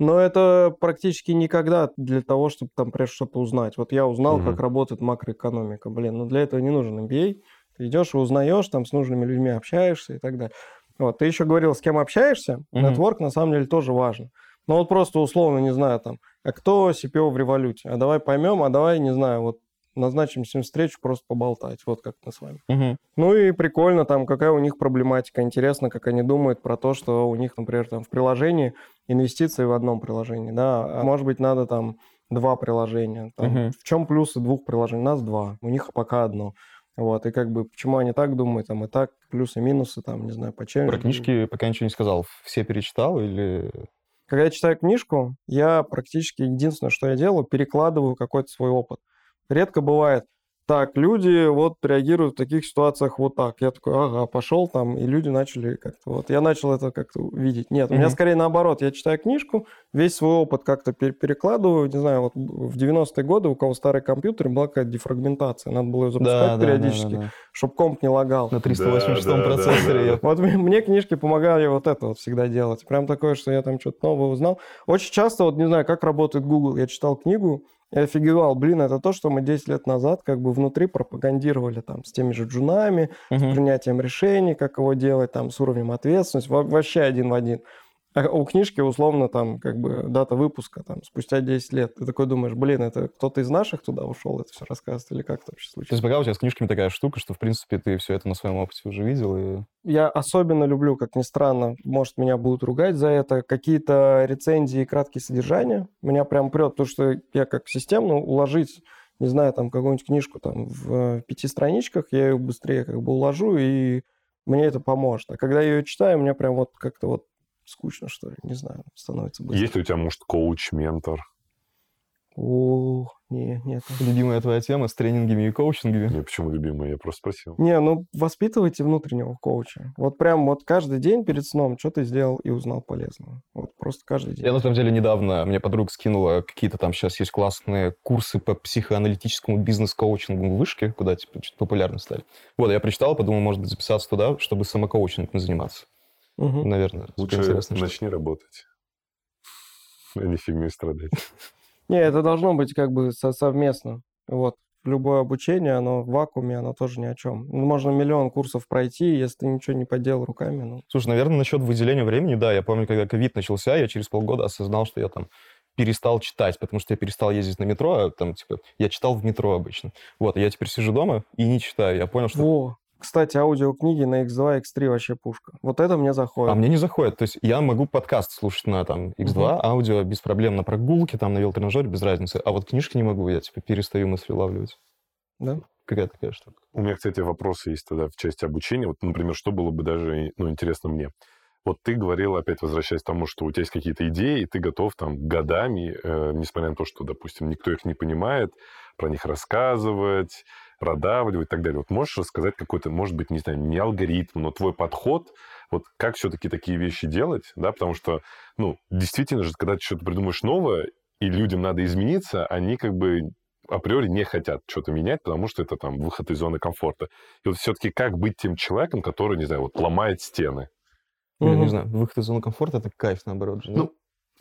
Но это практически никогда для того, чтобы там прежде что-то узнать. Вот я узнал, Мгм. как работает макроэкономика. Блин, ну для этого не нужен MBA. Ты идешь и узнаешь, там с нужными людьми общаешься и так далее. Вот, ты еще говорил, с кем общаешься. Мгм. Нетворк на самом деле тоже важен. Ну вот просто условно, не знаю, там, а кто CPO в революте? А давай поймем, а давай, не знаю, вот назначим ним встречу, просто поболтать. Вот как мы с вами. Мгм. Ну и прикольно там, какая у них проблематика. Интересно, как они думают про то, что у них, например, там в приложении инвестиции в одном приложении, да, а может быть, надо там два приложения. Там, Мгм. В чем плюсы двух приложений? У нас два, у них пока одно. Вот, и как бы, почему они так думают, там, и так, плюсы, минусы, там, не знаю, по чем. Про книжки пока ничего не сказал. Все перечитал или... Когда я читаю книжку, я практически единственное, что я делаю, перекладываю какой-то свой опыт. Редко бывает, так, люди вот реагируют в таких ситуациях вот так. Я такой, ага, пошел там, и люди начали как-то вот. Я начал это как-то видеть. Нет, у меня скорее наоборот. Я читаю книжку, весь свой опыт как-то пер- перекладываю. Не знаю, вот в 90-е годы, у кого старый компьютер, была какая-то дефрагментация. Надо было ее запускать периодически, чтобы комп не лагал. На 386 Да, да, процессоре. да, я- да. Вот мне, мне книжки помогали вот это вот всегда делать. Прям такое, что я там что-то новое узнал. Очень часто, вот не знаю, как работает Google. Я читал книгу, и офигевал. Блин, это то, что мы 10 лет назад как бы внутри пропагандировали там с теми же джунами, с Мгм. принятием решений, как его делать, там, с уровнем ответственности. Во- вообще один в один. А у книжки условно там как бы дата выпуска там спустя 10 лет. Ты такой думаешь, блин, это кто-то из наших туда ушел это все рассказывает или как это вообще То случилось? есть пока у тебя с книжками такая штука, что, в принципе, ты все это на своем опыте уже видел. И... Я особенно люблю, как ни странно, может, меня будут ругать за это, какие-то рецензии и краткие содержания. Меня прям прет, потому что я как системно уложить, не знаю, там какую-нибудь книжку там в пяти страничках, я ее быстрее как бы уложу, и мне это поможет. А когда я ее читаю, мне прям вот как-то вот скучно, что ли, не знаю, становится быстро. Есть ли у тебя, может, коуч, ментор? О, не, нет. Любимая твоя тема с тренингами и коучингами. Не, почему любимый? Я просто спросил. Не, ну воспитывайте внутреннего коуча. Вот прям вот каждый день перед сном что ты сделал и узнал полезного. Вот просто каждый день. Я, на самом деле, недавно, мне подруга скинула какие-то там сейчас есть классные курсы по психоаналитическому бизнес-коучингу в вышке, куда типа чуть популярны стали. Вот, я прочитал, подумал, может быть, записаться туда, чтобы самокоучингом заниматься. Мгм. Наверное, Лучше интересно. начни работать, а не фигней страдать. Не, это должно быть как бы со- совместно. Вот. Любое обучение, оно в вакууме, оно тоже ни о чем. Можно миллион курсов пройти, если ты ничего не поделал руками. Ну, Слушай, наверное, насчет выделения времени, да, я помню, когда ковид начался, я через полгода осознал, что я там перестал читать, потому что я перестал ездить на метро, а там, типа, я читал в метро обычно. Вот, я теперь сижу дома и не читаю. Я понял, что... Во. Кстати, аудиокниги на X2, X3 вообще пушка. Вот это мне заходит. А мне не заходит. То есть я могу подкаст слушать на там X2, аудио без проблем, на прогулке, там, на велотренажере, без разницы. А вот книжки не могу, я, типа, перестаю мысли улавливать. Да? Какая такая штука. У меня, кстати, вопросы есть тогда в части обучения. Вот, например, что было бы даже ну, интересно мне? Вот ты говорил, опять возвращаясь к тому, что у тебя есть какие-то идеи, и ты готов там годами, э, несмотря на то, что, допустим, никто их не понимает, про них рассказывать, продавливать и так далее. Вот можешь рассказать какой-то, может быть, не знаю, не алгоритм, но твой подход, вот как все-таки такие вещи делать, да, потому что, ну, действительно же, когда ты что-то придумаешь новое, и людям надо измениться, они как бы априори не хотят что-то менять, потому что это там выход из зоны комфорта. И вот все-таки как быть тем человеком, который, не знаю, вот ломает стены? Я Мгм. не знаю, выход из зоны комфорта — это кайф, наоборот. же, Ну,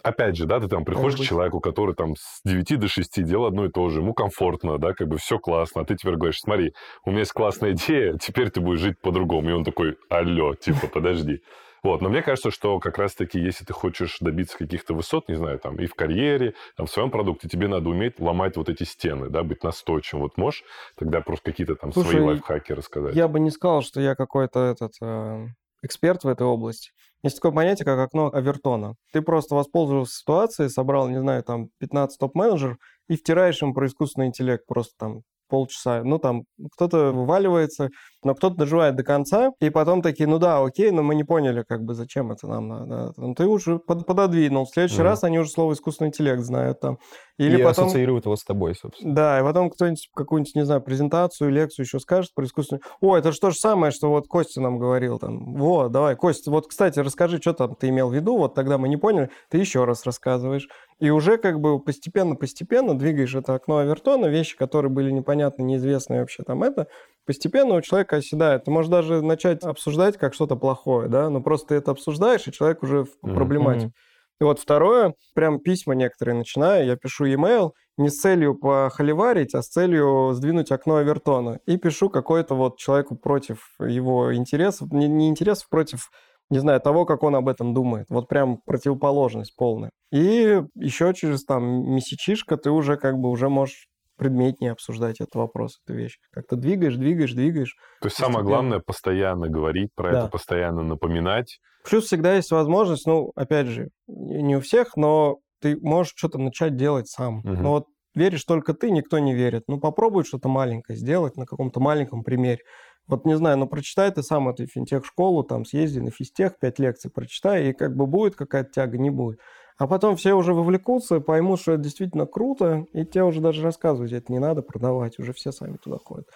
Опять же, да, ты там приходишь к быть. человеку, который там с 9 до 6 делал одно и то же, ему комфортно, да, как бы все классно, а ты теперь говоришь, смотри, у меня есть классная идея, теперь ты будешь жить по-другому. И он такой, алло, типа, подожди. Вот, но мне кажется, что как раз-таки, если ты хочешь добиться каких-то высот, не знаю, там, и в карьере, там, в своем продукте, тебе надо уметь ломать вот эти стены, да, быть настойчивым. Вот можешь тогда просто какие-то там Слушай, свои лайфхаки рассказать? Я бы не сказал, что я какой-то этот э, эксперт в этой области. Есть такое понятие, как окно Авертона. Ты просто воспользовался ситуацией, собрал, не знаю, там 15 топ-менеджеров и втираешь им про искусственный интеллект просто там полчаса. Ну, там кто-то вываливается, но кто-то доживает до конца, и потом такие, ну да, окей, но мы не поняли, как бы, зачем это нам надо. Ну, ты уже под- пододвинул. В следующий Мгм. раз они уже слово искусственный интеллект знают там. Или и потом... ассоциируют его с тобой, собственно. Да, и потом кто-нибудь какую-нибудь, не знаю, презентацию, лекцию еще скажет про искусственный... О, это же то же самое, что вот Костя нам говорил там. Вот, давай, Костя, вот, кстати, расскажи, что там ты имел в виду, вот тогда мы не поняли, ты еще раз рассказываешь. И уже как бы постепенно-постепенно двигаешь это окно Авертона, вещи, которые были непонятны, неизвестны вообще там это, постепенно у человека оседает. Ты можешь даже начать обсуждать как что-то плохое, да, но просто ты это обсуждаешь, и человек уже в проблематике. И вот второе, прям письма некоторые начинаю, я пишу e-mail не с целью похоливарить, а с целью сдвинуть окно Авертона. И пишу какой-то вот человеку против его интересов, не, не интересов, против не знаю, того, как он об этом думает. Вот прям противоположность полная. И еще через там месячишка ты уже как бы уже можешь предметнее обсуждать этот вопрос, эту вещь. Как-то двигаешь, двигаешь, двигаешь. То есть самое главное постоянно говорить про да. это, постоянно напоминать. Плюс всегда есть возможность, ну, опять же, не у всех, но ты можешь что-то начать делать сам. Угу. Ну вот веришь только ты, никто не верит. Ну попробуй что-то маленькое сделать на каком-то маленьком примере. Вот не знаю, ну прочитай ты сам эту финтех-школу, там съезди на физтех, пять лекций прочитай, и как бы будет какая-то тяга, не будет. А потом все уже вовлекутся, поймут, что это действительно круто, и тебе уже даже рассказывать это не надо продавать, уже все сами туда ходят.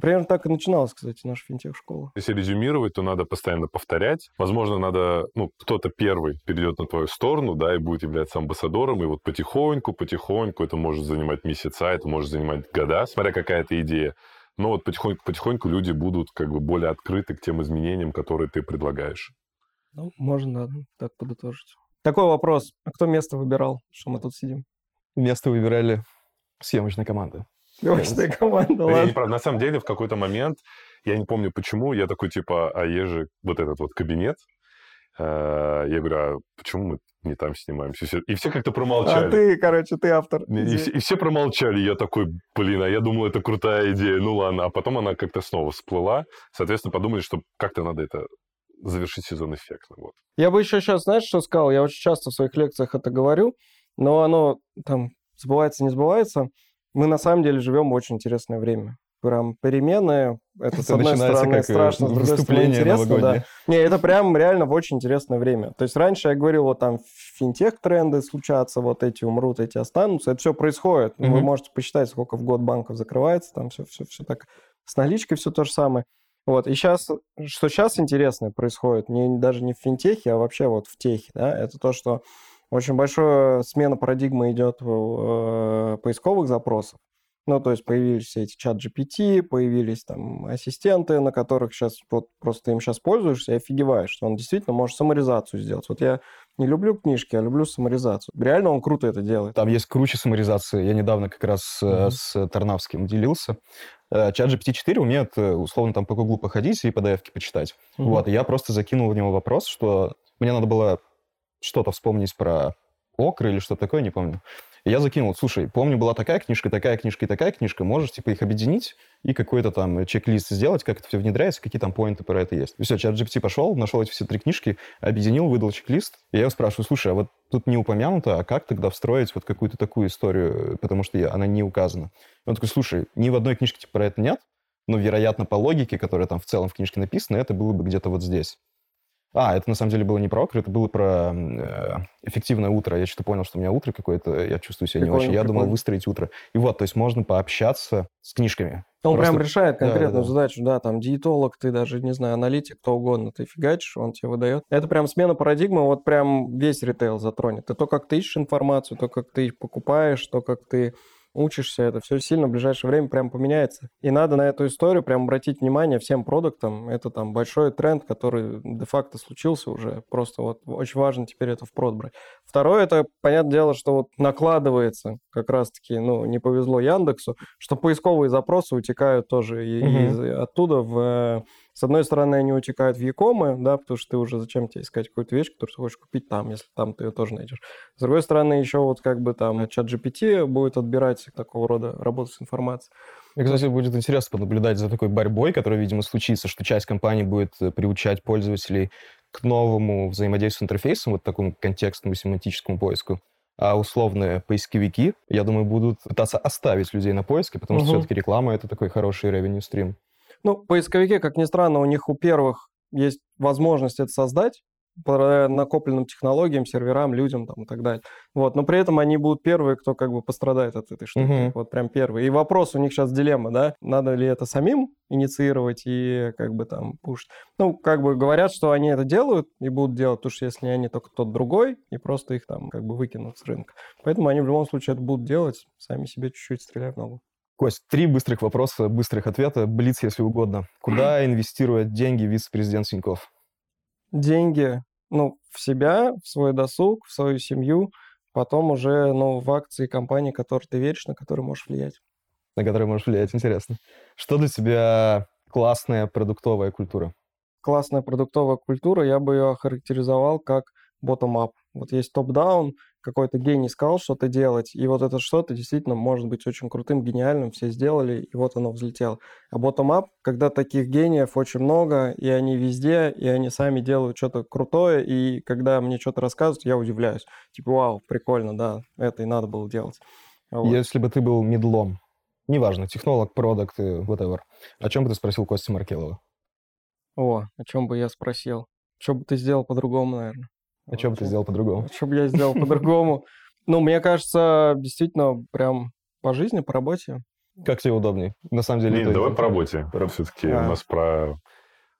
Примерно так и начиналась, кстати, наша финтех-школа. Если резюмировать, то надо постоянно повторять. Возможно, надо, ну, кто-то первый перейдет на твою сторону, да, и будет являться амбассадором, и вот потихоньку, потихоньку, это может занимать месяца, это может занимать года, смотря какая то идея. Но вот потихоньку, потихоньку люди будут как бы более открыты к тем изменениям, которые ты предлагаешь. Ну, можно, да, так подытожить. Такой вопрос. А кто место выбирал, что мы тут сидим? Место выбирали съемочная команда. Съемочная команда, ладно. Не, на самом деле, в какой-то момент, я не помню почему, я такой, типа, а есть же вот этот вот кабинет. Э, я говорю, а почему мы не там снимаемся. И все как-то промолчали. А ты, короче, ты автор. И, и, и все промолчали. Я такой, блин, а я думал, это крутая идея. Ну ладно. А потом она как-то снова всплыла. Соответственно, подумали, что как-то надо это завершить сезон эффектно. Вот. Я бы еще сейчас, знаешь, что сказал? Я очень часто в своих лекциях это говорю, но оно там сбывается, не сбывается. Мы на самом деле живем в очень интересное время прям перемены. Это, это с одной стороны, как страшно, с другой стороны, интересно. Да. Не, это прям реально в очень интересное время. То есть раньше я говорил, вот там финтех-тренды случатся, вот эти умрут, эти останутся. Это все происходит. Угу. Вы можете посчитать, сколько в год банков закрывается, там все, все, все так. С наличкой все то же самое. Вот, и сейчас, что сейчас интересное происходит, не, даже не в финтехе, а вообще вот в техе, да, это то, что очень большая смена парадигмы идет в э, поисковых запросов. Ну, то есть появились все эти чат GPT, появились там ассистенты, на которых сейчас вот просто им сейчас пользуешься и офигеваешь, что он действительно может саморизацию сделать. Вот я не люблю книжки, а люблю саморизацию. Реально он круто это делает. Там есть круче саморизации. Я недавно как раз mm-hmm. с Тарнавским делился. Э, чат GPT-4 умеет э, условно там по гуглу походить и pdf почитать. Mm-hmm. Вот, и я просто закинул в него вопрос, что мне надо было что-то вспомнить про Окры или что-то такое, не помню. И я закинул, слушай, помню, была такая книжка, такая книжка и такая книжка, можешь, типа, их объединить и какой-то там чек-лист сделать, как это все внедряется, какие там поинты про это есть. И все, чат GPT пошел, нашел эти все три книжки, объединил, выдал чек-лист, и я его спрашиваю, слушай, а вот тут не упомянуто, а как тогда встроить вот какую-то такую историю, потому что она не указана. И он такой, слушай, ни в одной книжке типа про это нет, но, вероятно, по логике, которая там в целом в книжке написана, это было бы где-то вот здесь. А, это на самом деле было не про окры, это было про э, эффективное утро. Я что-то понял, что у меня утро какое-то, я чувствую себя прикольно, не очень. Я прикольно. думал выстроить утро. И вот, то есть можно пообщаться с книжками. Он Просто... прям решает конкретную да, да. задачу, да, там диетолог, ты даже, не знаю, аналитик, кто угодно, ты фигачишь, он тебе выдает. Это прям смена парадигмы, вот прям весь ритейл затронет. И то, как ты ищешь информацию, то, как ты покупаешь, то, как ты учишься, это все сильно в ближайшее время прям поменяется. И надо на эту историю прям обратить внимание всем продуктам. Это там большой тренд, который де-факто случился уже. Просто вот очень важно теперь это в прод брать. Второе, это, понятное дело, что вот накладывается как раз-таки, ну, не повезло Яндексу, что поисковые запросы утекают тоже и, угу. и оттуда в с одной стороны, они утекают в Якомы, да, потому что ты уже зачем тебе искать какую-то вещь, которую ты хочешь купить там, если там ты ее тоже найдешь. С другой стороны, еще вот как бы там чат GPT будет отбирать такого рода работу с информацией. Мне, кстати, будет интересно понаблюдать за такой борьбой, которая, видимо, случится, что часть компаний будет э, приучать пользователей к новому взаимодействию с интерфейсом, вот такому контекстному семантическому поиску. А условные поисковики, я думаю, будут пытаться оставить людей на поиске, потому угу. что все-таки реклама — это такой хороший revenue стрим. Ну, поисковики, как ни странно, у них у первых есть возможность это создать по накопленным технологиям, серверам, людям там, и так далее. Вот. Но при этом они будут первые, кто как бы пострадает от этой штуки. Uh-huh. Вот прям первые. И вопрос у них сейчас дилемма, да? Надо ли это самим инициировать и как бы там пушить? Ну, как бы говорят, что они это делают и будут делать, потому что если они, то кто-то другой, и просто их там как бы выкинут с рынка. Поэтому они в любом случае это будут делать, сами себе чуть-чуть стреляя в ногу. Кость, три быстрых вопроса, быстрых ответа, блиц, если угодно. Куда инвестирует деньги вице-президент Синьков? Деньги, ну, в себя, в свой досуг, в свою семью, потом уже ну, в акции компании, которой ты веришь, на которые можешь влиять. На которые можешь влиять, интересно. Что для тебя классная продуктовая культура? Классная продуктовая культура, я бы ее охарактеризовал как bottom-up. Вот есть топ-даун, какой-то гений сказал что-то делать, и вот это что-то действительно может быть очень крутым, гениальным, все сделали, и вот оно взлетело. А bottom-up, когда таких гениев очень много, и они везде, и они сами делают что-то крутое, и когда мне что-то рассказывают, я удивляюсь. Типа, вау, прикольно, да, это и надо было делать. Вот. Если бы ты был медлом, неважно, технолог, продукт, whatever, о чем бы ты спросил Кости Маркелова? О, о чем бы я спросил? Что бы ты сделал по-другому, наверное? А что бы ты сделал по-другому? Что бы я сделал по-другому? Ну, мне кажется, действительно, прям по жизни, по работе. Как тебе удобнее? На самом деле... Не, давай по работе. Все-таки у нас про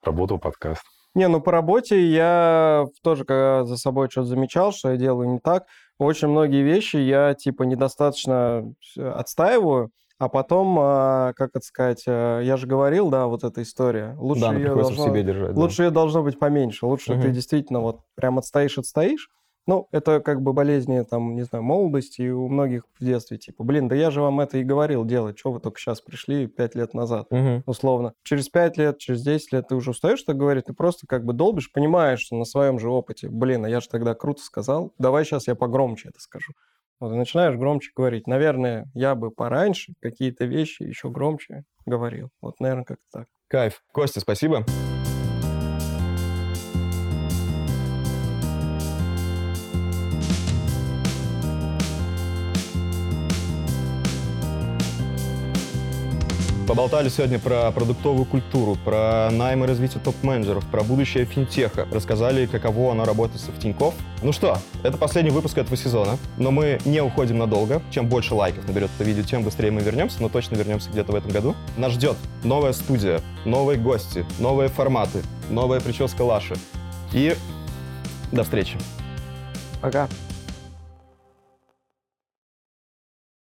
работу подкаст. Не, ну по работе я тоже, когда за собой что-то замечал, что я делаю не так, очень многие вещи я, типа, недостаточно отстаиваю, а потом, а, как это сказать, э, я же говорил, да, вот эта история. Лучше да, ее должно, в себе держать. Лучше да. ее должно быть поменьше. Лучше угу. ты действительно вот прям отстоишь, отстоишь. Ну, это как бы болезни, там, не знаю, молодости и у многих в детстве. Типа, блин, да я же вам это и говорил делать. Что вы только сейчас пришли пять лет назад, угу. условно. Через пять лет, через десять лет ты уже устаешь что говорить, ты просто как бы долбишь, понимаешь, что на своем же опыте, блин, а я же тогда круто сказал, давай сейчас я погромче это скажу. Вот, и начинаешь громче говорить. Наверное, я бы пораньше какие-то вещи еще громче говорил. Вот, наверное, как-то так. Кайф. Костя, спасибо. Поболтали сегодня про продуктовую культуру, про найм и развитие топ-менеджеров, про будущее финтеха. Рассказали, каково оно работается в Тинькофф. Ну что, это последний выпуск этого сезона, но мы не уходим надолго. Чем больше лайков наберет это видео, тем быстрее мы вернемся, но точно вернемся где-то в этом году. Нас ждет новая студия, новые гости, новые форматы, новая прическа Лаши. И до встречи. Пока.